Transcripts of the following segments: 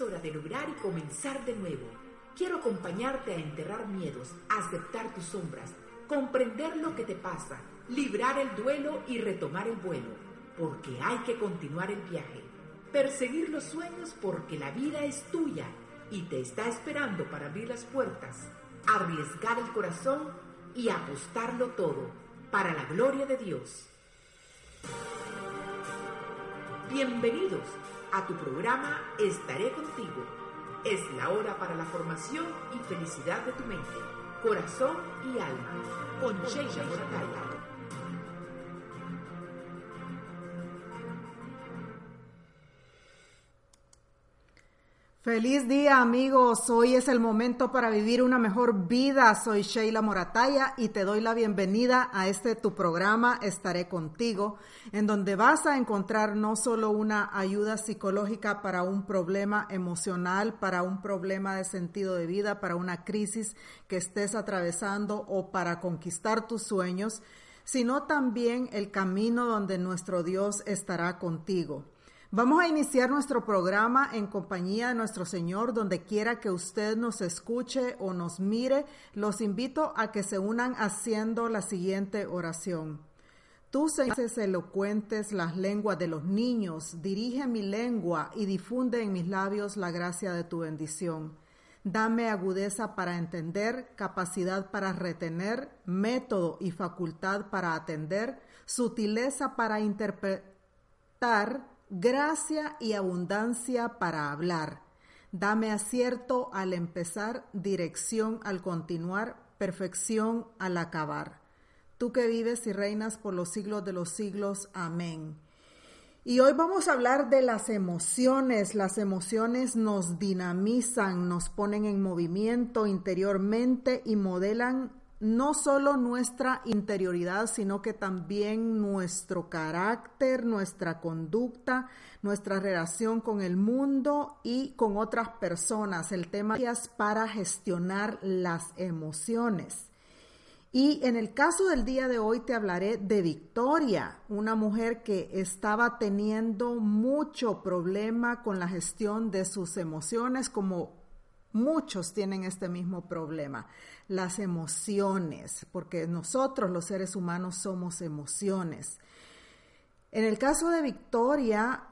Hora de lograr y comenzar de nuevo. Quiero acompañarte a enterrar miedos, aceptar tus sombras, comprender lo que te pasa, librar el duelo y retomar el vuelo, porque hay que continuar el viaje. Perseguir los sueños porque la vida es tuya y te está esperando para abrir las puertas, arriesgar el corazón y apostarlo todo para la gloria de Dios. Bienvenidos a tu programa Estaré contigo. Es la hora para la formación y felicidad de tu mente, corazón y alma. Con Sheila Feliz día amigos, hoy es el momento para vivir una mejor vida. Soy Sheila Morataya y te doy la bienvenida a este tu programa Estaré contigo, en donde vas a encontrar no solo una ayuda psicológica para un problema emocional, para un problema de sentido de vida, para una crisis que estés atravesando o para conquistar tus sueños, sino también el camino donde nuestro Dios estará contigo. Vamos a iniciar nuestro programa en compañía de nuestro Señor, donde quiera que usted nos escuche o nos mire, los invito a que se unan haciendo la siguiente oración. Tú, Señor, elocuentes las lenguas de los niños, dirige mi lengua y difunde en mis labios la gracia de tu bendición. Dame agudeza para entender, capacidad para retener, método y facultad para atender, sutileza para interpretar, gracia y abundancia para hablar. Dame acierto al empezar, dirección al continuar, perfección al acabar. Tú que vives y reinas por los siglos de los siglos. Amén. Y hoy vamos a hablar de las emociones. Las emociones nos dinamizan, nos ponen en movimiento interiormente y modelan no solo nuestra interioridad, sino que también nuestro carácter, nuestra conducta, nuestra relación con el mundo y con otras personas. El tema es para gestionar las emociones. Y en el caso del día de hoy te hablaré de Victoria, una mujer que estaba teniendo mucho problema con la gestión de sus emociones, como muchos tienen este mismo problema las emociones, porque nosotros los seres humanos somos emociones. En el caso de Victoria,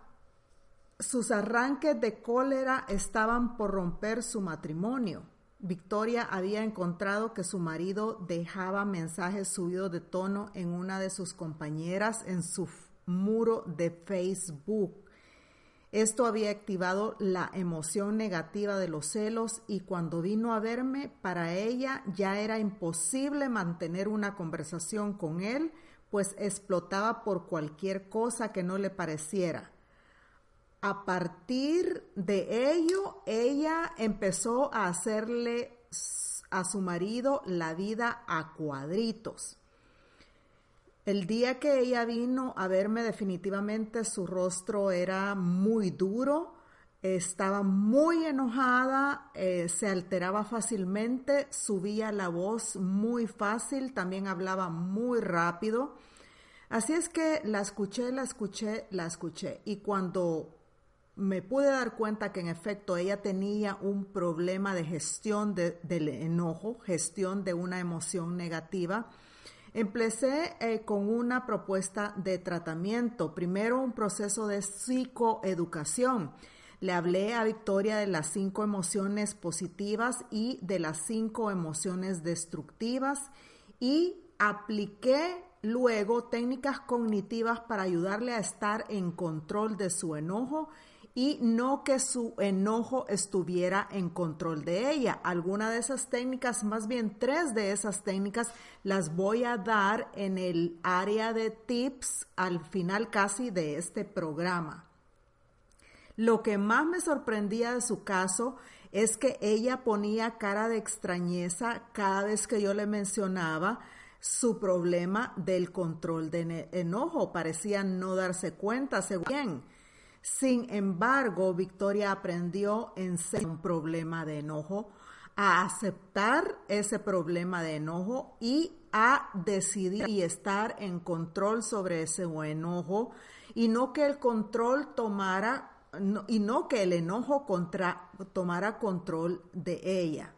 sus arranques de cólera estaban por romper su matrimonio. Victoria había encontrado que su marido dejaba mensajes subidos de tono en una de sus compañeras en su muro de Facebook. Esto había activado la emoción negativa de los celos y cuando vino a verme, para ella ya era imposible mantener una conversación con él, pues explotaba por cualquier cosa que no le pareciera. A partir de ello, ella empezó a hacerle a su marido la vida a cuadritos. El día que ella vino a verme definitivamente su rostro era muy duro, estaba muy enojada, eh, se alteraba fácilmente, subía la voz muy fácil, también hablaba muy rápido. Así es que la escuché, la escuché, la escuché. Y cuando me pude dar cuenta que en efecto ella tenía un problema de gestión del enojo, gestión de una emoción negativa, Empecé eh, con una propuesta de tratamiento, primero un proceso de psicoeducación. Le hablé a Victoria de las cinco emociones positivas y de las cinco emociones destructivas y apliqué luego técnicas cognitivas para ayudarle a estar en control de su enojo y no que su enojo estuviera en control de ella. Alguna de esas técnicas, más bien tres de esas técnicas, las voy a dar en el área de tips al final casi de este programa. Lo que más me sorprendía de su caso es que ella ponía cara de extrañeza cada vez que yo le mencionaba su problema del control de enojo. Parecía no darse cuenta, según. Sin embargo, Victoria aprendió en ser un problema de enojo, a aceptar ese problema de enojo y a decidir y estar en control sobre ese enojo y no que el control tomara y no que el enojo contra, tomara control de ella.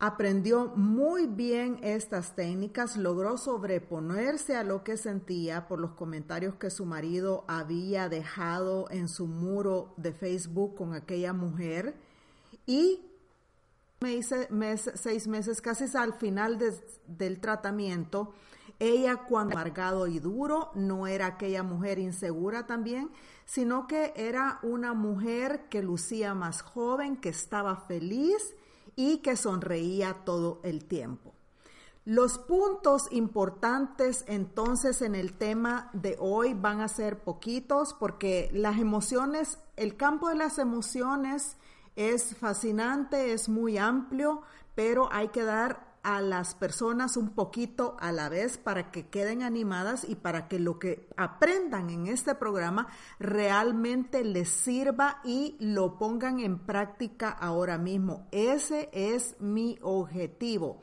Aprendió muy bien estas técnicas, logró sobreponerse a lo que sentía por los comentarios que su marido había dejado en su muro de Facebook con aquella mujer. Y me hice seis meses, casi al final del tratamiento, ella cuando amargado y duro no era aquella mujer insegura también, sino que era una mujer que lucía más joven, que estaba feliz y que sonreía todo el tiempo. Los puntos importantes entonces en el tema de hoy van a ser poquitos porque las emociones, el campo de las emociones es fascinante, es muy amplio, pero hay que dar a las personas un poquito a la vez para que queden animadas y para que lo que aprendan en este programa realmente les sirva y lo pongan en práctica ahora mismo. Ese es mi objetivo.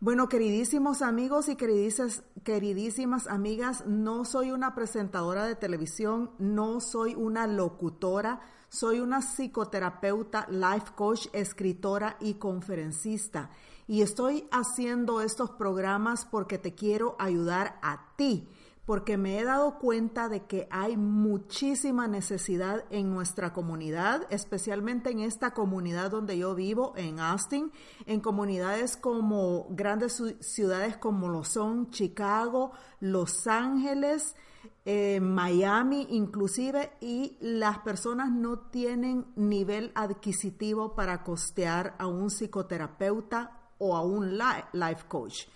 Bueno, queridísimos amigos y queridísimas, queridísimas amigas, no soy una presentadora de televisión, no soy una locutora, soy una psicoterapeuta, life coach, escritora y conferencista y estoy haciendo estos programas porque te quiero ayudar a ti, porque me he dado cuenta de que hay muchísima necesidad en nuestra comunidad, especialmente en esta comunidad donde yo vivo, en Austin, en comunidades como grandes ciudades como lo son Chicago, Los Ángeles, eh, Miami inclusive, y las personas no tienen nivel adquisitivo para costear a un psicoterapeuta o a un life coach.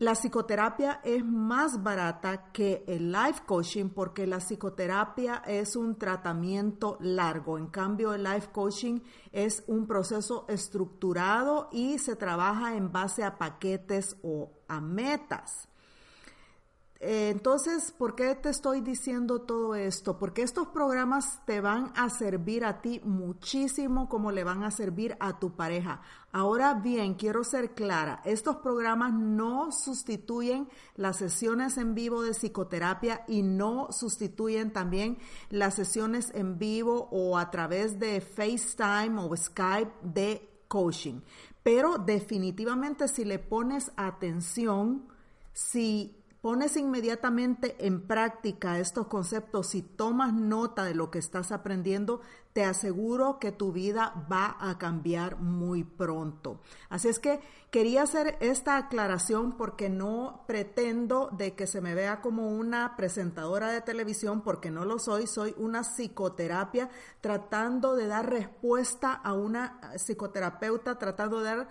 La psicoterapia es más barata que el life coaching porque la psicoterapia es un tratamiento largo. En cambio, el life coaching es un proceso estructurado y se trabaja en base a paquetes o a metas. Eh, entonces, ¿por qué te estoy diciendo todo esto? Porque estos programas te van a servir a ti muchísimo como le van a servir a tu pareja. Ahora bien, quiero ser clara, estos programas no sustituyen las sesiones en vivo de psicoterapia y no sustituyen también las sesiones en vivo o a través de FaceTime o Skype de coaching. Pero definitivamente si le pones atención, si pones inmediatamente en práctica estos conceptos, y tomas nota de lo que estás aprendiendo, te aseguro que tu vida va a cambiar muy pronto. Así es que quería hacer esta aclaración porque no pretendo de que se me vea como una presentadora de televisión, porque no lo soy, soy una psicoterapia tratando de dar respuesta a una psicoterapeuta, tratando de dar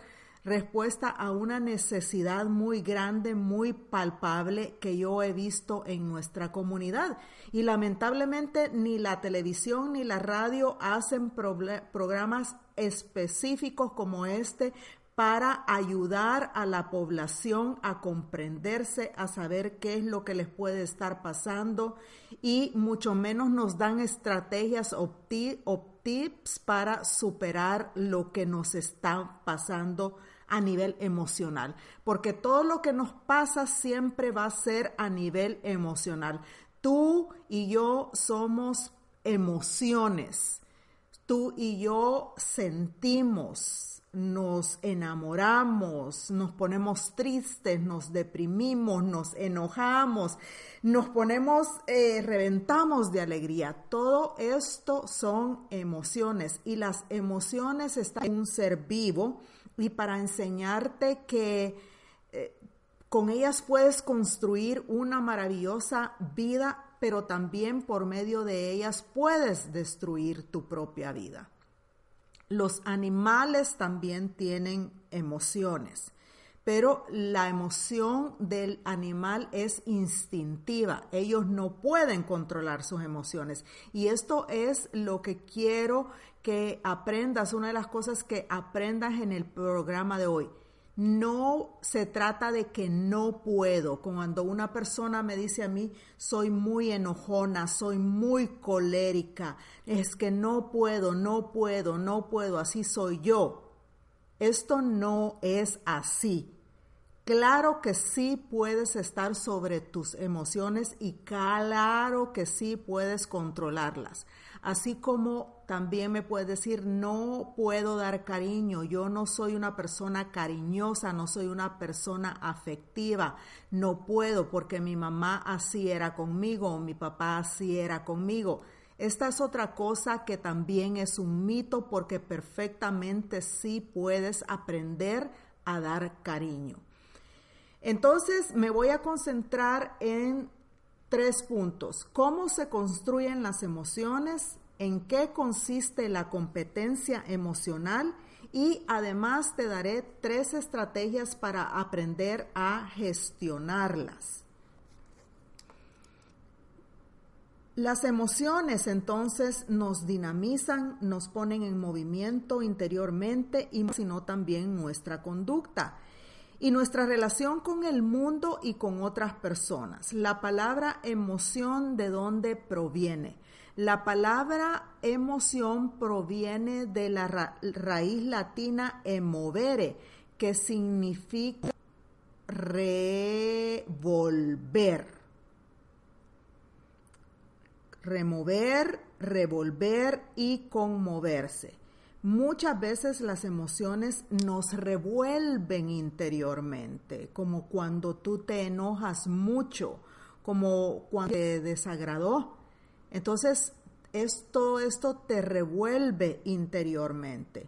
respuesta a una necesidad muy grande, muy palpable que yo he visto en nuestra comunidad. Y lamentablemente ni la televisión ni la radio hacen programas específicos como este para ayudar a la población a comprenderse, a saber qué es lo que les puede estar pasando y mucho menos nos dan estrategias o, tips para superar lo que nos está pasando a nivel emocional, porque todo lo que nos pasa siempre va a ser a nivel emocional. Tú y yo somos emociones. Tú y yo sentimos, nos enamoramos, nos ponemos tristes, nos deprimimos, nos enojamos, nos ponemos, eh, reventamos de alegría. Todo esto son emociones y las emociones están en un ser vivo y para enseñarte que eh, con ellas puedes construir una maravillosa vida pero también por medio de ellas puedes destruir tu propia vida. Los animales también tienen emociones, pero la emoción del animal es instintiva. Ellos no pueden controlar sus emociones. Y esto es lo que quiero que aprendas, una de las cosas que aprendas en el programa de hoy no se trata de que no puedo. Cuando una persona me dice a mí, soy muy enojona, soy muy colérica, es que no puedo, no puedo, no puedo, así soy yo. Esto no es así. Claro que sí puedes estar sobre tus emociones y claro que sí puedes controlarlas. Así como también me puedes decir, no puedo dar cariño, yo no soy una persona cariñosa, no soy una persona afectiva, no puedo porque mi mamá así era conmigo o mi papá así era conmigo. Esta es otra cosa que también es un mito porque perfectamente sí puedes aprender a dar cariño. Entonces me voy a concentrar en Tres puntos. ¿Cómo se construyen las emociones? ¿En qué consiste la competencia emocional? Y además te daré tres estrategias para aprender a gestionarlas. Las emociones entonces nos dinamizan, nos ponen en movimiento interiormente y sino también nuestra conducta y nuestra relación con el mundo y con otras personas. La palabra emoción, ¿de dónde proviene? La palabra emoción proviene de la raíz latina emovere, que significa revolver. Remover, revolver y conmoverse. Muchas veces las emociones nos revuelven interiormente, como cuando tú te enojas mucho, como cuando te desagradó. Entonces, esto, esto te revuelve interiormente.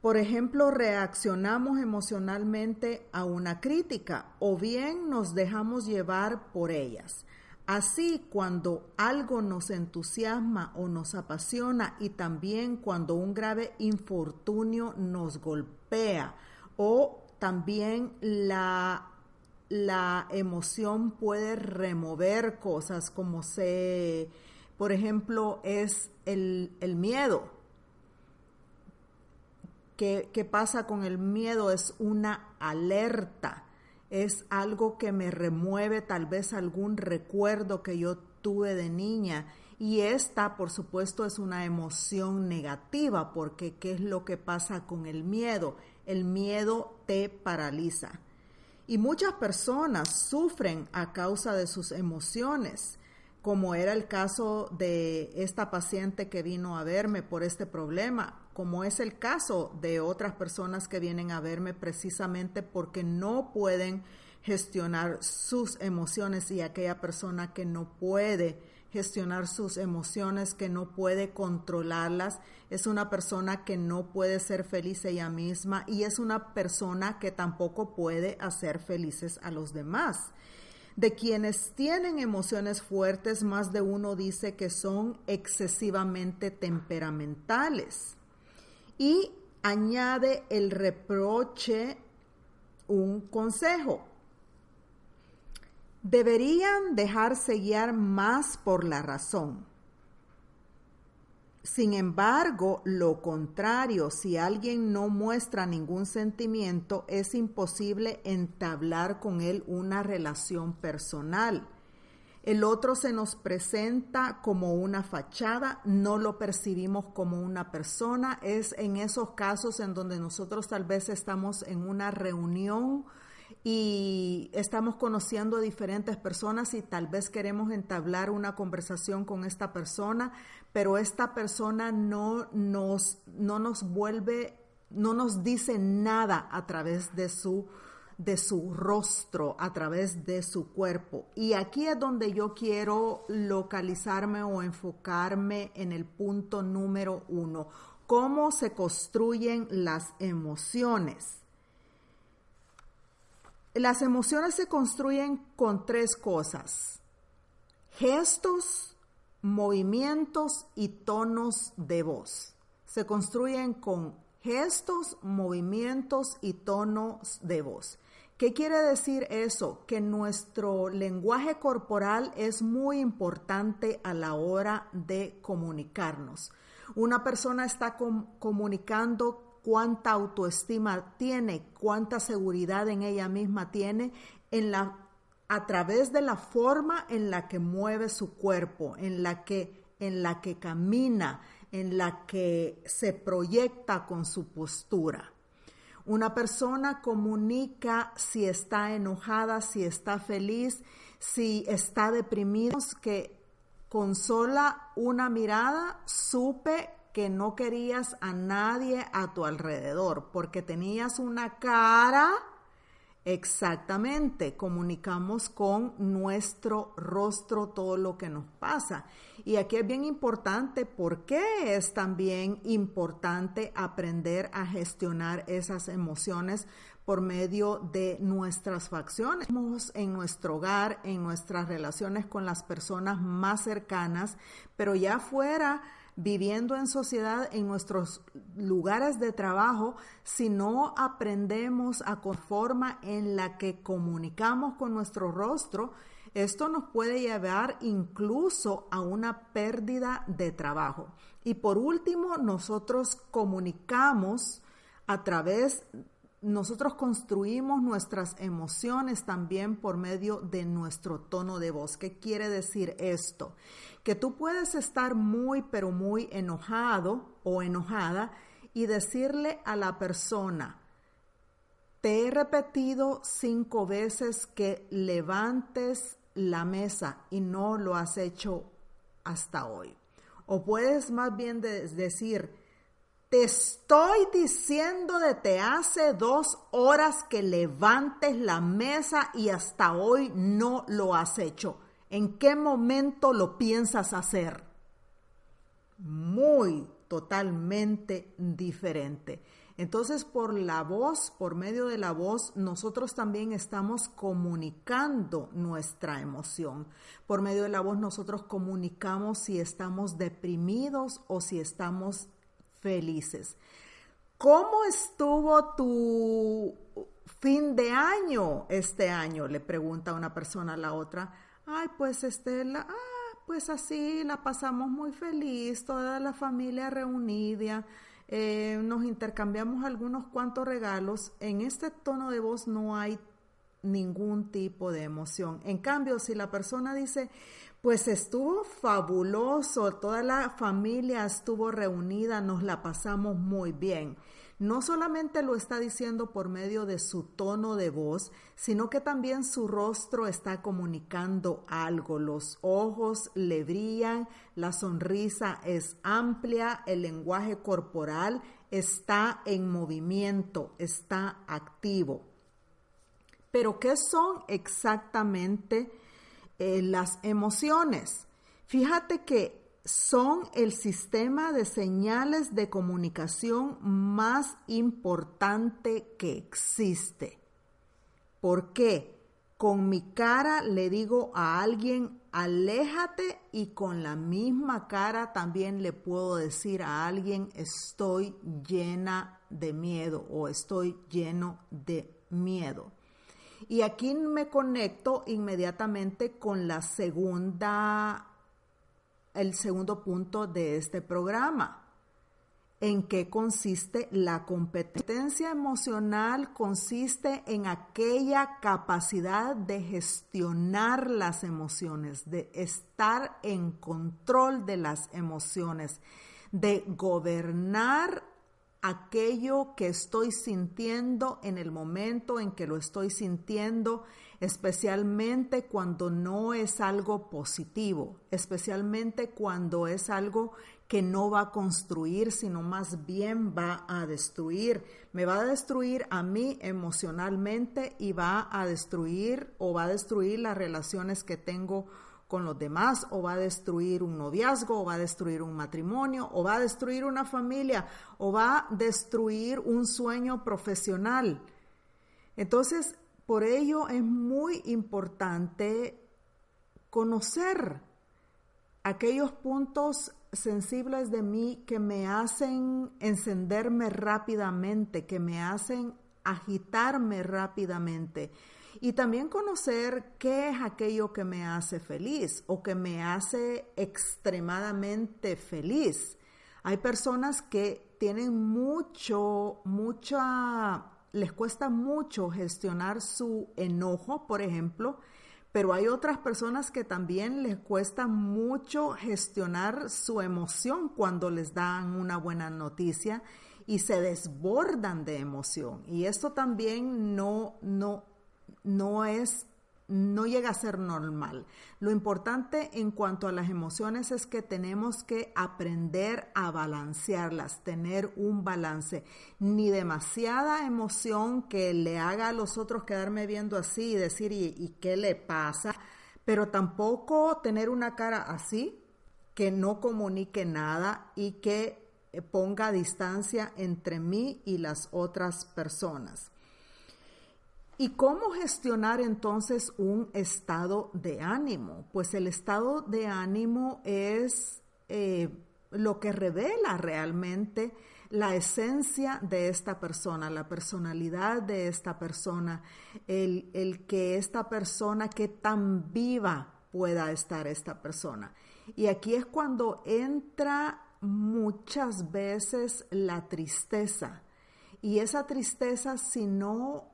Por ejemplo, reaccionamos emocionalmente a una crítica o bien nos dejamos llevar por ellas. Así, cuando algo nos entusiasma o nos apasiona y también cuando un grave infortunio nos golpea o también la, la emoción puede remover cosas como se, por ejemplo, es el, miedo. ¿Qué, ¿Qué pasa con el miedo? Es una alerta es algo que me remueve tal vez algún recuerdo que yo tuve de niña. Y esta, por supuesto, es una emoción negativa, porque ¿qué es lo que pasa con el miedo? El miedo te paraliza. Y muchas personas sufren a causa de sus emociones, como era el caso de esta paciente que vino a verme por este problema como es el caso de otras personas que vienen a verme precisamente porque no pueden gestionar sus emociones y aquella persona que no puede gestionar sus emociones, que no puede controlarlas, es una persona que no puede ser feliz ella misma y es una persona que tampoco puede hacer felices a los demás. De quienes tienen emociones fuertes, más de uno dice que son excesivamente temperamentales y añade el reproche un consejo. Deberían dejarse guiar más por la razón. Sin embargo, lo contrario, si alguien no muestra ningún sentimiento, es imposible entablar con él una relación personal el otro se nos presenta como una fachada, no lo percibimos como una persona. Es en esos casos en donde nosotros tal vez estamos en una reunión y estamos conociendo a diferentes personas y tal vez queremos entablar una conversación con esta persona, pero esta persona no nos, no nos vuelve, no nos dice nada a través de su de su rostro, a través de su cuerpo. Y aquí es donde yo quiero localizarme o enfocarme en el punto número uno, cómo se construyen las emociones. Las emociones se construyen con tres cosas. gestos, movimientos y tonos de voz. Se construyen con gestos, movimientos y tonos de voz. ¿Qué quiere decir eso? Que nuestro lenguaje corporal es muy importante a la hora de comunicarnos. Una persona está comunicando cuánta autoestima tiene, cuánta seguridad en ella misma tiene a través de la forma en la que mueve su cuerpo, en la que, en la que camina, en la que se proyecta con su postura. Una persona comunica si está enojada, si está feliz, si está deprimido, que con sola una mirada supe que no querías a nadie a tu alrededor porque tenías una cara Exactamente, comunicamos con nuestro rostro todo lo que nos pasa. Y aquí es bien importante, porque es también importante aprender a gestionar esas emociones por medio de nuestras facciones en nuestro hogar, en nuestras relaciones con las personas más cercanas, pero ya fuera viviendo en sociedad, en nuestros lugares de trabajo, si no aprendemos a forma en la que comunicamos con nuestro rostro, esto nos puede llevar incluso a una pérdida de trabajo. Y por último, nosotros comunicamos a través nosotros construimos nuestras emociones también por medio de nuestro tono de voz. ¿Qué quiere decir esto? Que tú puedes estar muy, pero muy enojado o enojada y decirle a la persona, te he repetido cinco veces que levantes la mesa y no lo has hecho hasta hoy. O puedes más bien decir, te estoy diciendo de hace dos horas que levantes la mesa y hasta hoy no lo has hecho. ¿En qué momento lo piensas hacer? Muy, totalmente diferente. Entonces, por la voz, por medio de la voz, nosotros también estamos comunicando nuestra emoción. Por medio de la voz, nosotros comunicamos si estamos deprimidos o si estamos felices. ¿Cómo estuvo tu fin de año este año? Le pregunta una persona a la otra. Ay, pues Estela, ah, pues así la pasamos muy feliz, toda la familia reunida, eh, nos intercambiamos algunos cuantos regalos. En este tono de voz no hay ningún tipo de emoción. En cambio, si la persona dice, pues estuvo fabuloso, toda la familia estuvo reunida, nos la pasamos muy bien. No solamente lo está diciendo por medio de su tono de voz, sino que también su rostro está comunicando algo. Los ojos le brillan, la sonrisa es amplia, el lenguaje corporal está en movimiento, está activo. Pero ¿qué son exactamente eh, las emociones? Fíjate que son el sistema de señales de comunicación más importante que existe. ¿Por qué? Con mi cara le digo a alguien, aléjate y con la misma cara también le puedo decir a alguien, estoy llena de miedo o estoy lleno de miedo. Y aquí me conecto inmediatamente con la segunda, el segundo punto de este programa. ¿En qué consiste la competencia emocional? Consiste en aquella capacidad de gestionar las emociones, de estar en control de las emociones, de gobernar aquello que estoy sintiendo en el momento en que lo estoy sintiendo, especialmente cuando no es algo positivo, especialmente cuando es algo que no va a construir, sino más bien va a destruir. Me va a destruir a mí emocionalmente y va a destruir o va a destruir las relaciones que tengo con los demás o va a destruir un noviazgo o va a destruir un matrimonio o va a destruir una familia o va a destruir un sueño profesional. Entonces, por ello es muy importante conocer aquellos puntos sensibles de mí que me hacen encenderme rápidamente, que me hacen agitarme rápidamente. Y también conocer qué es aquello que me hace feliz o que me hace extremadamente feliz. Hay personas que tienen mucho, mucha, les cuesta mucho gestionar su enojo, por ejemplo, pero hay otras personas que también les cuesta mucho gestionar su emoción cuando les dan una buena noticia y se desbordan de emoción. Y esto también no, no, no es no llega a ser normal. Lo importante en cuanto a las emociones es que tenemos que aprender a balancearlas, tener un balance. Ni demasiada emoción que le haga a los otros quedarme viendo así y decir, ¿y, qué le pasa? Pero tampoco tener una cara así, que no comunique nada y que ponga distancia entre mí y las otras personas. ¿Y cómo gestionar entonces un estado de ánimo? Pues el estado de ánimo es eh, lo que revela realmente la esencia de esta persona, la personalidad de esta persona, el, el que esta persona, que tan viva pueda estar esta persona. Y aquí es cuando entra muchas veces la tristeza. Y esa tristeza, si no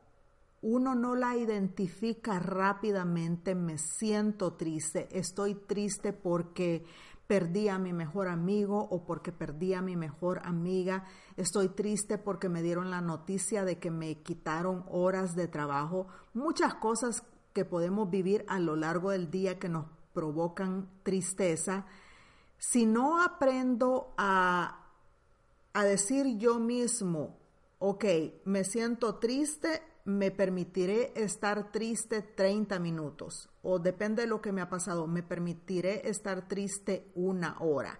uno no la identifica rápidamente, me siento triste, estoy triste porque perdí a mi mejor amigo o porque perdí a mi mejor amiga, estoy triste porque me dieron la noticia de que me quitaron horas de trabajo, muchas cosas que podemos vivir a lo largo del día que nos provocan tristeza. Si no aprendo a, a decir yo mismo, ok, me siento triste, me permitiré estar triste 30 minutos o depende de lo que me ha pasado, me permitiré estar triste una hora.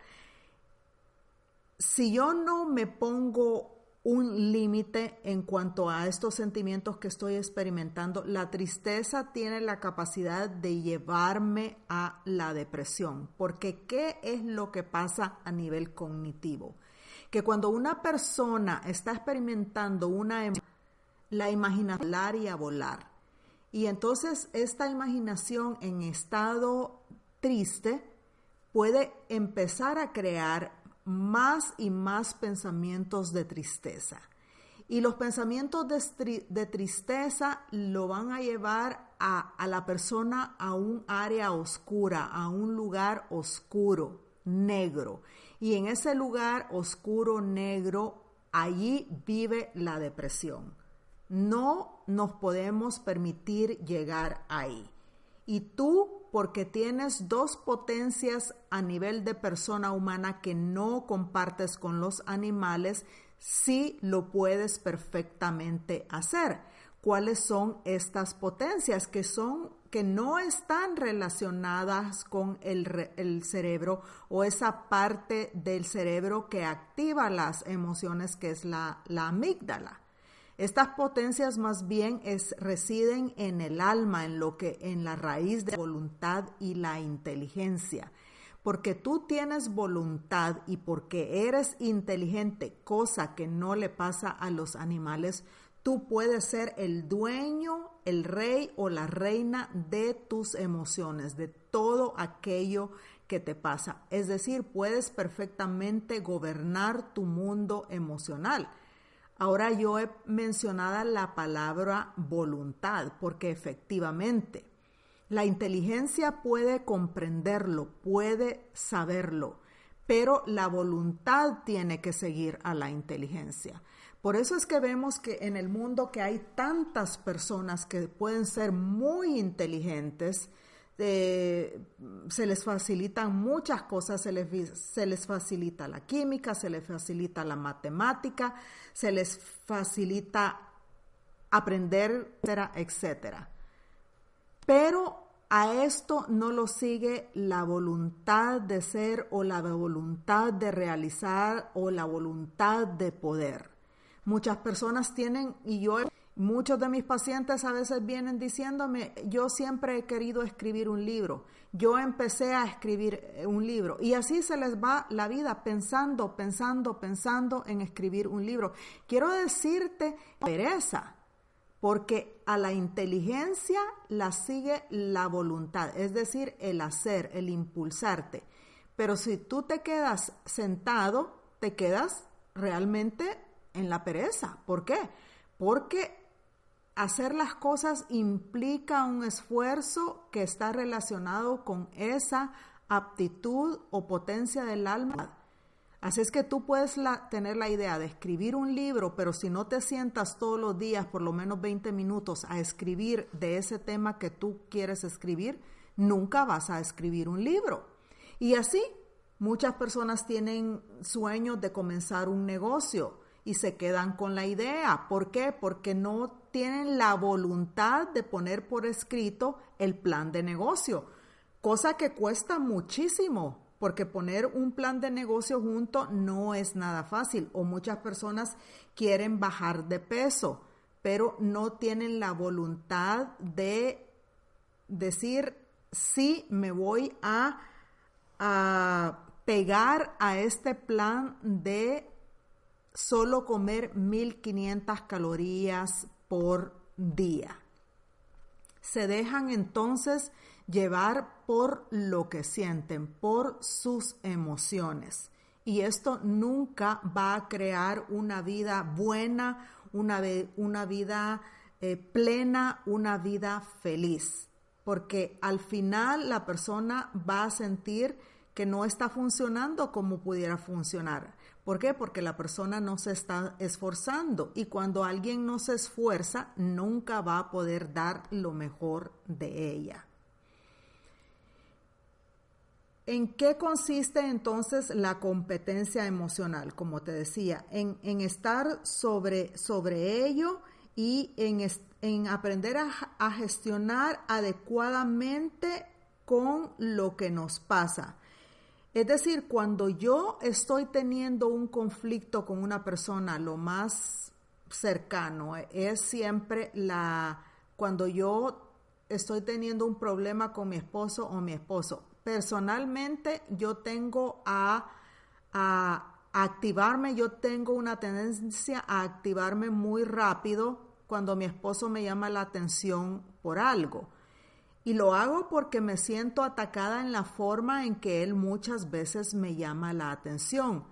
Si yo no me pongo un límite en cuanto a estos sentimientos que estoy experimentando, la tristeza tiene la capacidad de llevarme a la depresión, porque ¿qué es lo que pasa a nivel cognitivo? Que cuando una persona está experimentando una emoción, la imaginación y a volar. Y entonces esta imaginación en estado triste puede empezar a crear más y más pensamientos de tristeza. Y los pensamientos de, tristeza lo van a llevar a, a la persona a un área oscura, a un lugar oscuro, negro. Y en ese lugar oscuro, negro, allí vive la depresión. No nos podemos permitir llegar ahí. Y tú, porque tienes dos potencias a nivel de persona humana que no compartes con los animales, sí lo puedes perfectamente hacer. ¿Cuáles son estas potencias que son que no están relacionadas con el, el, cerebro o esa parte del cerebro que activa las emociones que es la, la amígdala? Estas potencias más bien es, residen en el alma, en lo que en la raíz de la voluntad y la inteligencia. Porque tú tienes voluntad y porque eres inteligente, cosa que no le pasa a los animales, tú puedes ser el dueño, el rey o la reina de tus emociones, de todo aquello que te pasa. Es decir, puedes perfectamente gobernar tu mundo emocional. Ahora yo he mencionado la palabra voluntad porque efectivamente la inteligencia puede comprenderlo, puede saberlo, pero la voluntad tiene que seguir a la inteligencia. Por eso es que vemos que en el mundo que hay tantas personas que pueden ser muy inteligentes, se les facilitan muchas cosas, se les, se les facilita la química, se les facilita la matemática, se les facilita aprender, etcétera, etcétera. Pero a esto no lo sigue la voluntad de ser o la voluntad de realizar o la voluntad de poder. Muchas personas tienen, y yo Muchos de mis pacientes a veces vienen diciéndome, yo siempre he querido escribir un libro, yo empecé a escribir eh, un libro y así se les va la vida pensando, pensando, pensando en escribir un libro. Quiero decirte, pereza, porque a la inteligencia la sigue la voluntad, es decir, el hacer, el impulsarte. Pero si tú te quedas sentado, te quedas realmente en la pereza. ¿Por qué? Porque hacer las cosas implica un esfuerzo que está relacionado con esa aptitud o potencia del alma. Así es que tú puedes tener la idea de escribir un libro, pero si no te sientas todos los días por lo menos 20 minutos a escribir de ese tema que tú quieres escribir, nunca vas a escribir un libro. Y así muchas personas tienen sueños de comenzar un negocio y se quedan con la idea. ¿Por qué? Porque no tienen la voluntad de poner por escrito el plan de negocio, cosa que cuesta muchísimo, porque poner un plan de negocio junto no es nada fácil o muchas personas quieren bajar de peso, pero no tienen la voluntad de decir, sí, me voy a, a pegar a este plan de solo comer 1500 calorías por día. Se dejan entonces llevar por lo que sienten, por sus emociones. Y esto nunca va a crear una vida buena, una, vida eh, plena, una vida feliz. Porque al final la persona va a sentir que no está funcionando como pudiera funcionar. ¿Por qué? Porque la persona no se está esforzando y cuando alguien no se esfuerza, nunca va a poder dar lo mejor de ella. ¿En qué consiste entonces la competencia emocional? Como te decía, en, estar sobre, sobre ello y en, en aprender a, a gestionar adecuadamente con lo que nos pasa. Es decir, cuando yo estoy teniendo un conflicto con una persona, lo más cercano es siempre la cuando yo estoy teniendo un problema con mi esposo o mi esposo. Personalmente yo tengo a, a activarme, yo tengo una tendencia a activarme muy rápido cuando mi esposo me llama la atención por algo. Y lo hago porque me siento atacada en la forma en que él muchas veces me llama la atención.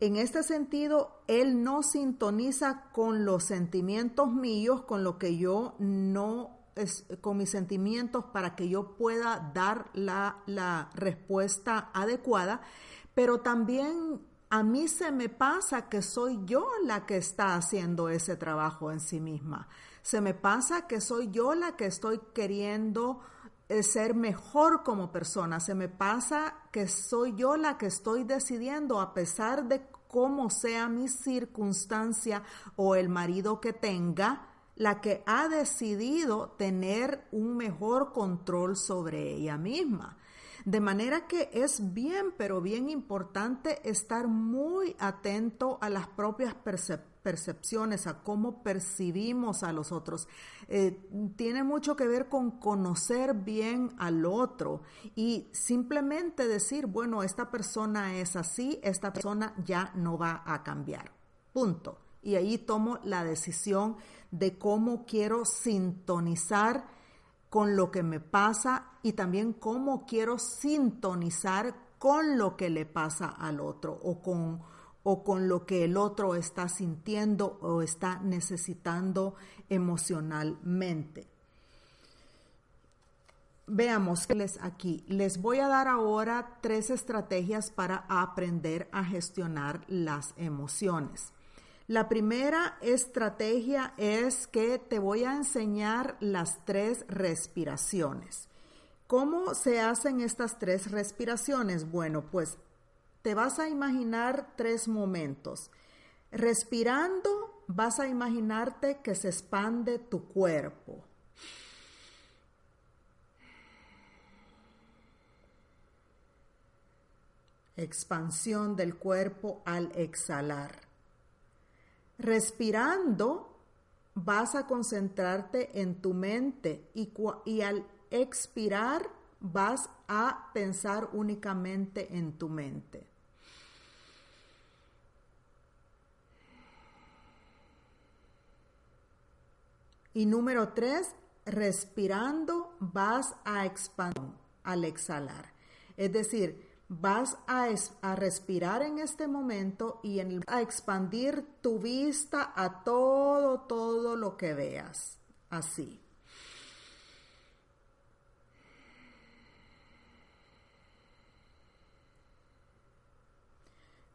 En este sentido, él no sintoniza con los sentimientos míos, con lo que yo no, es, con mis sentimientos para que yo pueda dar la, la respuesta adecuada, pero también a mí se me pasa que soy yo la que está haciendo ese trabajo en sí misma. Se me pasa que soy yo la que estoy queriendo eh, ser mejor como persona. Se me pasa que soy yo la que estoy decidiendo, a pesar de cómo sea mi circunstancia o el marido que tenga, la que ha decidido tener un mejor control sobre ella misma. De manera que es bien, pero bien importante estar muy atento a las propias percepciones percepciones, a cómo percibimos a los otros. Eh, tiene mucho que ver con conocer bien al otro y simplemente decir, bueno, esta persona es así, esta persona ya no va a cambiar. Punto. Y ahí tomo la decisión de cómo quiero sintonizar con lo que me pasa y también cómo quiero sintonizar con lo que le pasa al otro o con o con lo que el otro está sintiendo o está necesitando emocionalmente. Veamos les aquí. Les voy a dar ahora tres estrategias para aprender a gestionar las emociones. La primera estrategia es que te voy a enseñar las tres respiraciones. ¿Cómo se hacen estas tres respiraciones? Bueno, pues te vas a imaginar tres momentos. Respirando, vas a imaginarte que se expande tu cuerpo. Expansión del cuerpo al exhalar. Respirando, vas a concentrarte en tu mente y, y al expirar vas a pensar únicamente en tu mente. Y número tres, respirando vas a expandir al exhalar. Es decir, vas a, respirar en este momento y a expandir tu vista a todo, todo lo que veas. Así.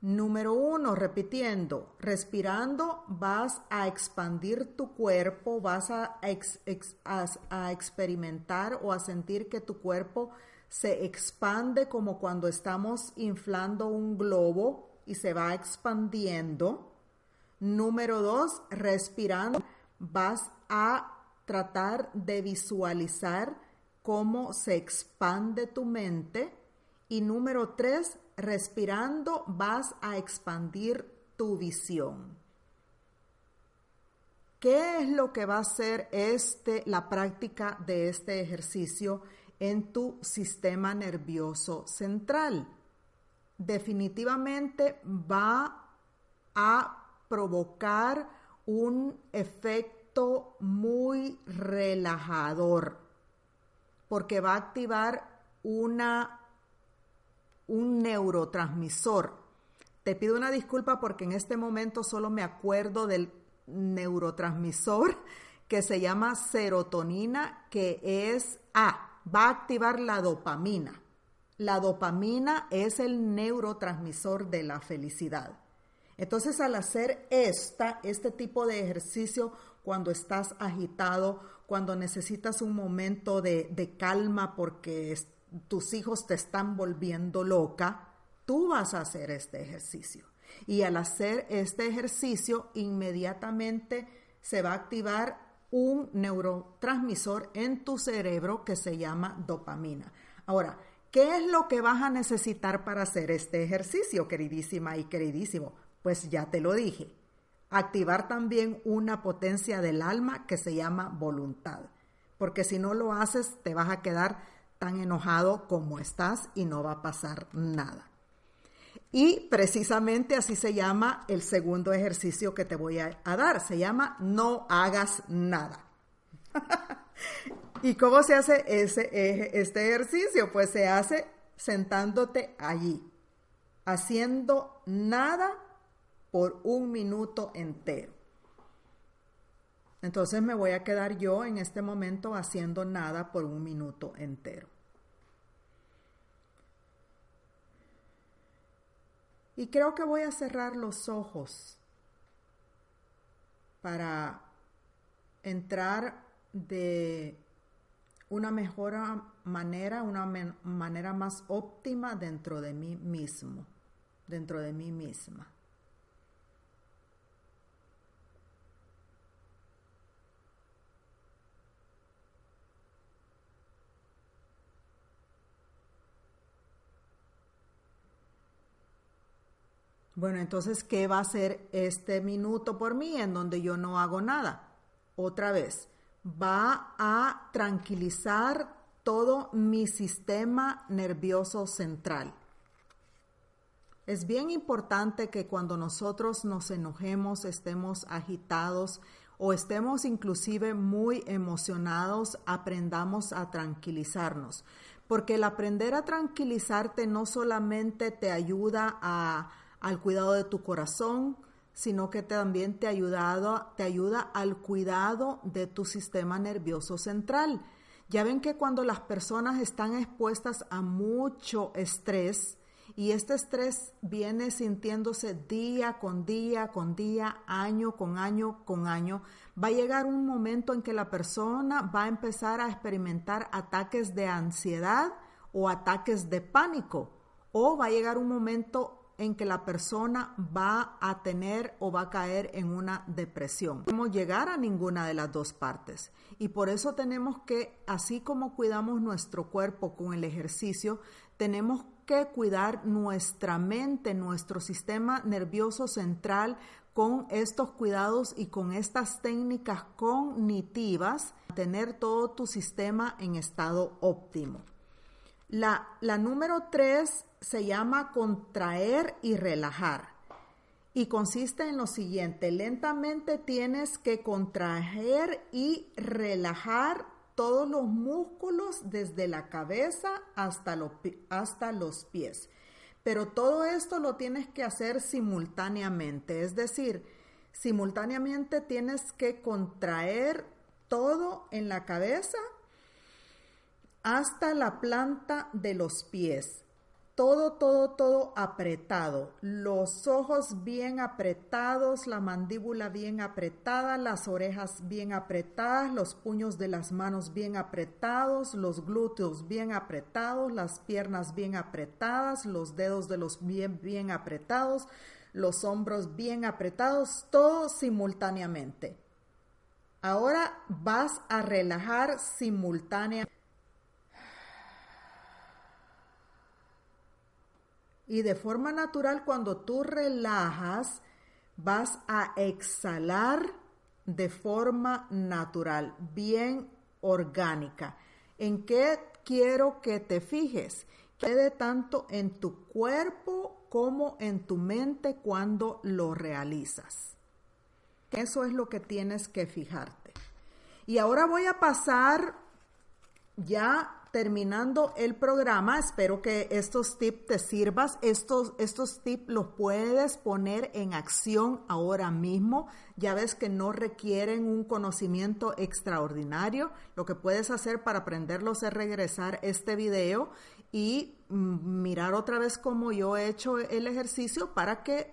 Número uno, repitiendo, respirando, vas a expandir tu cuerpo, vas a, a, experimentar o a sentir que tu cuerpo se expande como cuando estamos inflando un globo y se va expandiendo. Número dos, respirando, vas a tratar de visualizar cómo se expande tu mente. Y número tres, respirando vas a expandir tu visión. ¿Qué es lo que va a hacer este, la práctica de este ejercicio en tu sistema nervioso central? Definitivamente va a provocar un efecto muy relajador porque va a activar una un neurotransmisor. Te pido una disculpa porque en este momento solo me acuerdo del neurotransmisor que se llama serotonina, que es A, va a activar la dopamina. La dopamina es el neurotransmisor de la felicidad. Entonces, al hacer esta, este tipo de ejercicio, cuando estás agitado, cuando necesitas un momento de, de calma porque tus hijos te están volviendo loca, tú vas a hacer este ejercicio. Y al hacer este ejercicio, inmediatamente se va a activar un neurotransmisor en tu cerebro que se llama dopamina. Ahora, ¿qué es lo que vas a necesitar para hacer este ejercicio, queridísima y queridísimo? Pues ya te lo dije. Activar también una potencia del alma que se llama voluntad. Porque si no lo haces, te vas a quedar tan enojado como estás y no va a pasar nada. Y precisamente así se llama el segundo ejercicio que te voy a, dar. Se llama no hagas nada. ¿Y cómo se hace ese, este ejercicio? Pues se hace sentándote allí, haciendo nada por un minuto entero. Entonces me voy a quedar yo en este momento haciendo nada por un minuto entero. Y creo que voy a cerrar los ojos para entrar de una mejor manera, una manera más óptima dentro de mí mismo, dentro de mí misma. Bueno, entonces, ¿qué va a hacer este minuto por mí en donde yo no hago nada? Otra vez, va a tranquilizar todo mi sistema nervioso central. Es bien importante que cuando nosotros nos enojemos, estemos agitados o estemos inclusive muy emocionados, aprendamos a tranquilizarnos. Porque el aprender a tranquilizarte no solamente te ayuda a al cuidado de tu corazón, sino que también te, te ayuda al cuidado de tu sistema nervioso central. Ya ven que cuando las personas están expuestas a mucho estrés, y este estrés viene sintiéndose día con día, con día, año con año con año, va a llegar un momento en que la persona va a empezar a experimentar ataques de ansiedad o ataques de pánico, o va a llegar un momento en que la persona va a tener o va a caer en una depresión. No podemos llegar a ninguna de las dos partes. Y por eso tenemos que, así como cuidamos nuestro cuerpo con el ejercicio, tenemos que cuidar nuestra mente, nuestro sistema nervioso central con estos cuidados y con estas técnicas cognitivas, tener todo tu sistema en estado óptimo. La, número tres se llama contraer y relajar y consiste en lo siguiente, lentamente tienes que contraer y relajar todos los músculos desde la cabeza hasta, hasta los pies. Pero todo esto lo tienes que hacer simultáneamente, es decir, simultáneamente tienes que contraer todo en la cabeza hasta la planta de los pies todo, todo, todo apretado. Los ojos bien apretados, la mandíbula bien apretada, las orejas bien apretadas, los puños de las manos bien apretados, los glúteos bien apretados, las piernas bien apretadas, los dedos de los bien, bien apretados, los hombros bien apretados, todo simultáneamente. Ahora vas a relajar simultáneamente Y de forma natural, cuando tú relajas, vas a exhalar de forma natural, bien orgánica. ¿En qué quiero que te fijes? Quede tanto en tu cuerpo como en tu mente cuando lo realizas. Eso es lo que tienes que fijarte. Y ahora voy a pasar ya terminando el programa, espero que estos tips te sirvas. Estos, estos tips los puedes poner en acción ahora mismo. Ya ves que no requieren un conocimiento extraordinario. Lo que puedes hacer para aprenderlos es regresar este video y mm, mirar otra vez cómo yo he hecho el ejercicio para que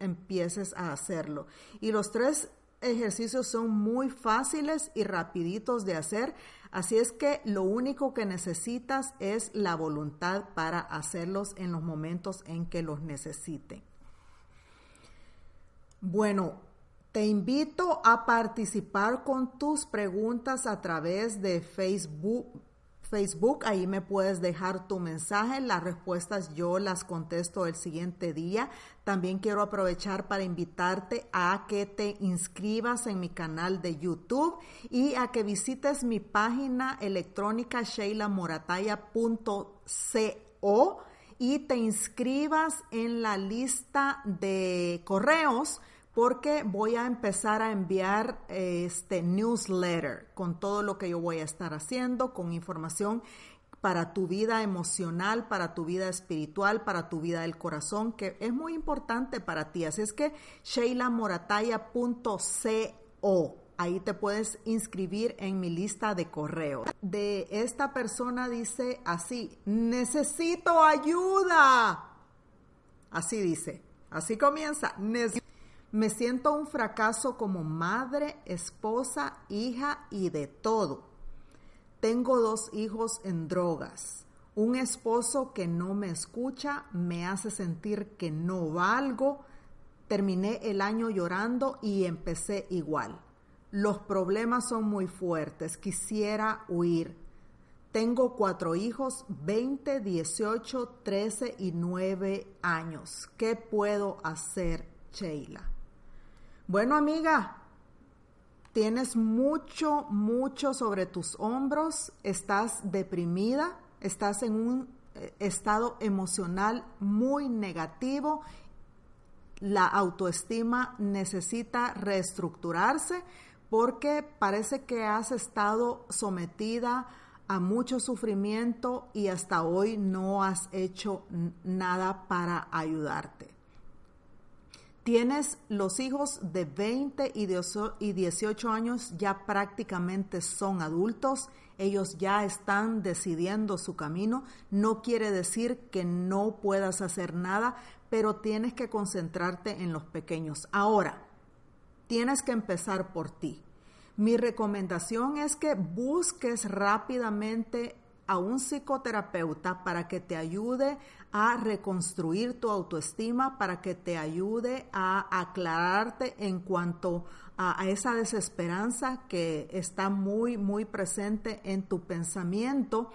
empieces a hacerlo. Y los tres ejercicios son muy fáciles y rapiditos de hacer. Así es que lo único que necesitas es la voluntad para hacerlos en los momentos en que los necesiten. Bueno, te invito a participar con tus preguntas a través de Facebook, Facebook, ahí me puedes dejar tu mensaje, las respuestas yo las contesto el siguiente día. También quiero aprovechar para invitarte a que te inscribas en mi canal de YouTube y a que visites mi página electrónica sheilamorataya.co y te inscribas en la lista de correos porque voy a empezar a enviar este newsletter con todo lo que yo voy a estar haciendo, con información para tu vida emocional, para tu vida espiritual, para tu vida del corazón, que es muy importante para ti. Así es que sheilamorataya.co. Ahí te puedes inscribir en mi lista de correo. De esta persona dice así, necesito ayuda. Así dice, así comienza. Me siento un fracaso como madre, esposa, hija y de todo. Tengo dos hijos en drogas. Un esposo que no me escucha me hace sentir que no valgo. Terminé el año llorando y empecé igual. Los problemas son muy fuertes. Quisiera huir. Tengo cuatro hijos, 20, 18, 13 y 9 años. ¿Qué puedo hacer, Sheila? Bueno, amiga, tienes mucho, mucho sobre tus hombros, estás deprimida, estás en un eh, estado emocional muy negativo, la autoestima necesita reestructurarse porque parece que has estado sometida a mucho sufrimiento y hasta hoy no has hecho nada para ayudarte. Tienes los hijos de 20 y 18 años, ya prácticamente son adultos, ellos ya están decidiendo su camino. No quiere decir que no puedas hacer nada, pero tienes que concentrarte en los pequeños. Ahora, tienes que empezar por ti. Mi recomendación es que busques rápidamente a un psicoterapeuta para que te ayude a reconstruir tu autoestima, para que te ayude a aclararte en cuanto a, esa desesperanza que está muy, muy presente en tu pensamiento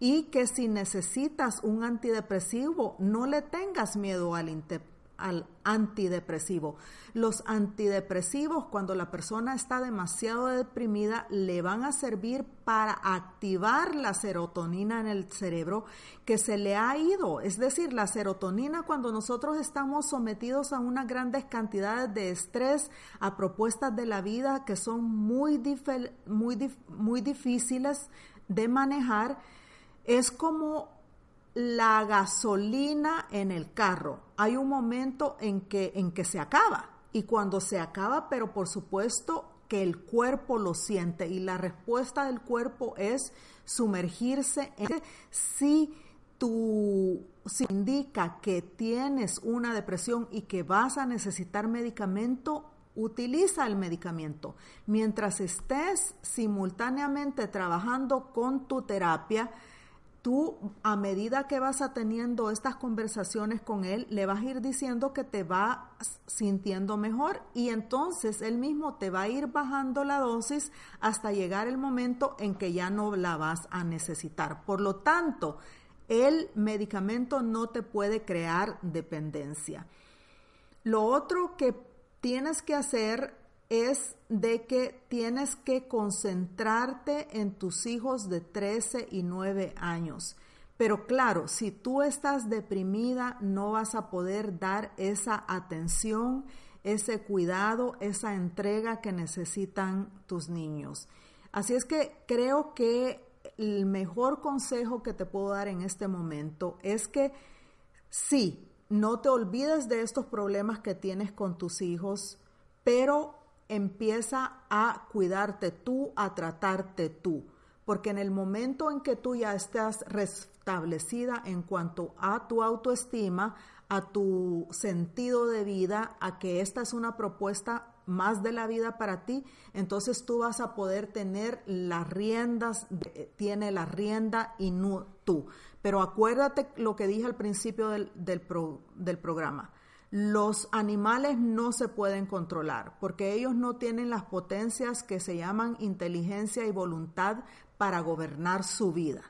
y que si necesitas un antidepresivo, no le tengas miedo al, al antidepresivo. Los antidepresivos, cuando la persona está demasiado deprimida, le van a servir para activar la serotonina en el cerebro que se le ha ido. Es decir, la serotonina cuando nosotros estamos sometidos a unas grandes cantidades de estrés, a propuestas de la vida que son muy, muy, muy difíciles de manejar, es como la gasolina en el carro. Hay un momento en que, en que se acaba. Y cuando se acaba, pero por supuesto que el cuerpo lo siente. Y la respuesta del cuerpo es sumergirse en si tú si indica que tienes una depresión y que vas a necesitar medicamento, utiliza el medicamento. Mientras estés simultáneamente trabajando con tu terapia, tú a medida que vas teniendo estas conversaciones con él, le vas a ir diciendo que te va sintiendo mejor y entonces él mismo te va a ir bajando la dosis hasta llegar el momento en que ya no la vas a necesitar. Por lo tanto, el medicamento no te puede crear dependencia. Lo otro que tienes que hacer es de que tienes que concentrarte en tus hijos de 13 y 9 años. Pero claro, si tú estás deprimida, no vas a poder dar esa atención, ese cuidado, esa entrega que necesitan tus niños. Así es que creo que el mejor consejo que te puedo dar en este momento es que sí, no te olvides de estos problemas que tienes con tus hijos, pero empieza a cuidarte tú, a tratarte tú. Porque en el momento en que tú ya estás restablecida en cuanto a tu autoestima, a tu sentido de vida, a que esta es una propuesta más de la vida para ti, entonces tú vas a poder tener las riendas, tiene la rienda y no tú. Pero acuérdate lo que dije al principio del, del programa los animales no se pueden controlar porque ellos no tienen las potencias que se llaman inteligencia y voluntad para gobernar su vida.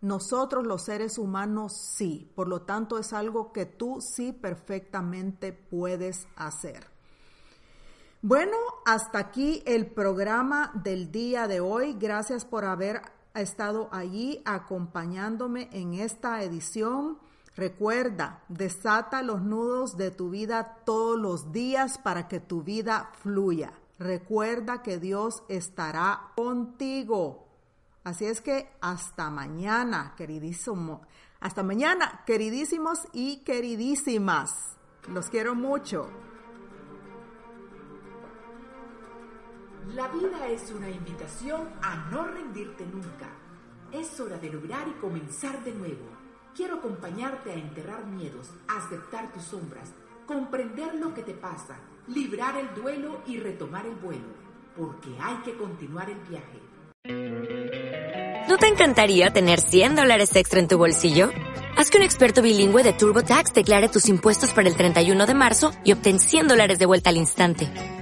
Nosotros los seres humanos sí, por lo tanto es algo que tú sí perfectamente puedes hacer. Bueno, hasta aquí el programa del día de hoy. Gracias por haber estado allí acompañándome en esta edición. Recuerda, desata los nudos de tu vida todos los días para que tu vida fluya. Recuerda que Dios estará contigo. Así es que hasta mañana, queridísimo. Hasta mañana, queridísimos y queridísimas. Los quiero mucho. La vida es una invitación a no rendirte nunca. Es hora de lograr y comenzar de nuevo. Quiero acompañarte a enterrar miedos, aceptar tus sombras, comprender lo que te pasa, librar el duelo y retomar el vuelo, porque hay que continuar el viaje. ¿No te encantaría tener 100 dólares extra en tu bolsillo? Haz que un experto bilingüe de TurboTax declare tus impuestos para el 31 de marzo y obtén 100 dólares de vuelta al instante.